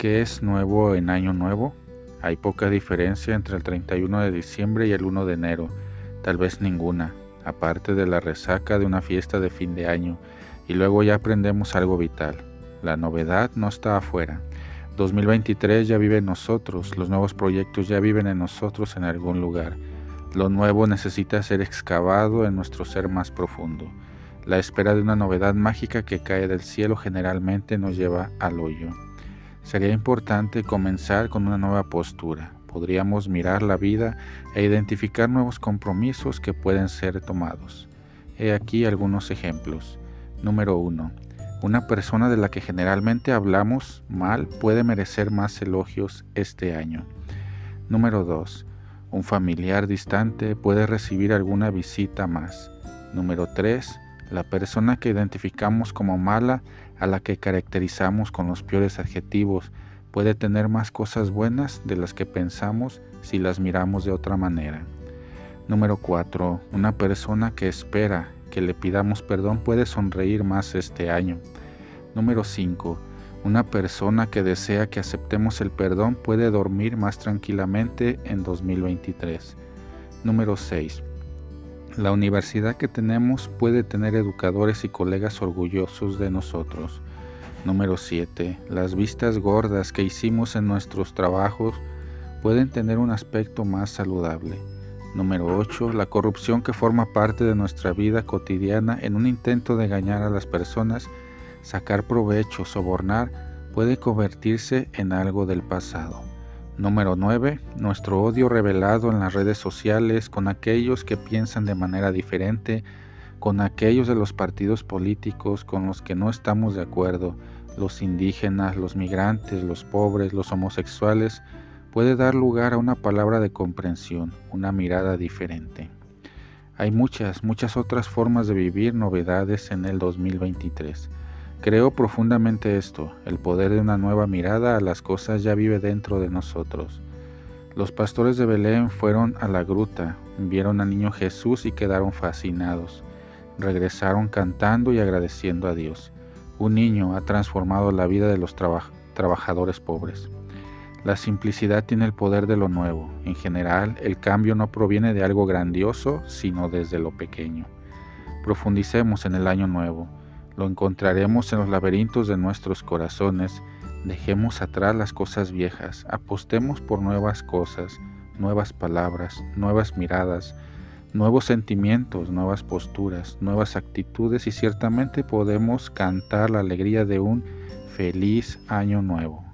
¿Qué es nuevo en Año Nuevo? Hay poca diferencia entre el 31 de diciembre y el 1 de enero, tal vez ninguna, aparte de la resaca de una fiesta de fin de año, y luego ya aprendemos algo vital. La novedad no está afuera. 2023 ya vive en nosotros, los nuevos proyectos ya viven en nosotros en algún lugar. Lo nuevo necesita ser excavado en nuestro ser más profundo. La espera de una novedad mágica que cae del cielo generalmente nos lleva al hoyo. Sería importante comenzar con una nueva postura. Podríamos mirar la vida e identificar nuevos compromisos que pueden ser tomados. He aquí algunos ejemplos. Número 1. Una persona de la que generalmente hablamos mal puede merecer más elogios este año. Número 2. Un familiar distante puede recibir alguna visita más. Número 3. La persona que identificamos como mala, a la que caracterizamos con los peores adjetivos, puede tener más cosas buenas de las que pensamos si las miramos de otra manera. Número 4. Una persona que espera que le pidamos perdón puede sonreír más este año. Número 5. Una persona que desea que aceptemos el perdón puede dormir más tranquilamente en 2023. Número 6. La universidad que tenemos puede tener educadores y colegas orgullosos de nosotros. Número 7. Las vistas gordas que hicimos en nuestros trabajos pueden tener un aspecto más saludable. Número 8. La corrupción que forma parte de nuestra vida cotidiana en un intento de engañar a las personas sacar provecho, sobornar, puede convertirse en algo del pasado. Número 9. Nuestro odio revelado en las redes sociales con aquellos que piensan de manera diferente, con aquellos de los partidos políticos con los que no estamos de acuerdo, los indígenas, los migrantes, los pobres, los homosexuales, puede dar lugar a una palabra de comprensión, una mirada diferente. Hay muchas, muchas otras formas de vivir novedades en el 2023. Creo profundamente esto, el poder de una nueva mirada a las cosas ya vive dentro de nosotros. Los pastores de Belén fueron a la gruta, vieron al niño Jesús y quedaron fascinados. Regresaron cantando y agradeciendo a Dios. Un niño ha transformado la vida de los trabajadores pobres. La simplicidad tiene el poder de lo nuevo. En general, el cambio no proviene de algo grandioso, sino desde lo pequeño. Profundicemos en el año nuevo lo encontraremos en los laberintos de nuestros corazones. Dejemos atrás las cosas viejas, apostemos por nuevas cosas, nuevas palabras, nuevas miradas, nuevos sentimientos, nuevas posturas, nuevas actitudes y ciertamente podemos cantar la alegría de un feliz año nuevo.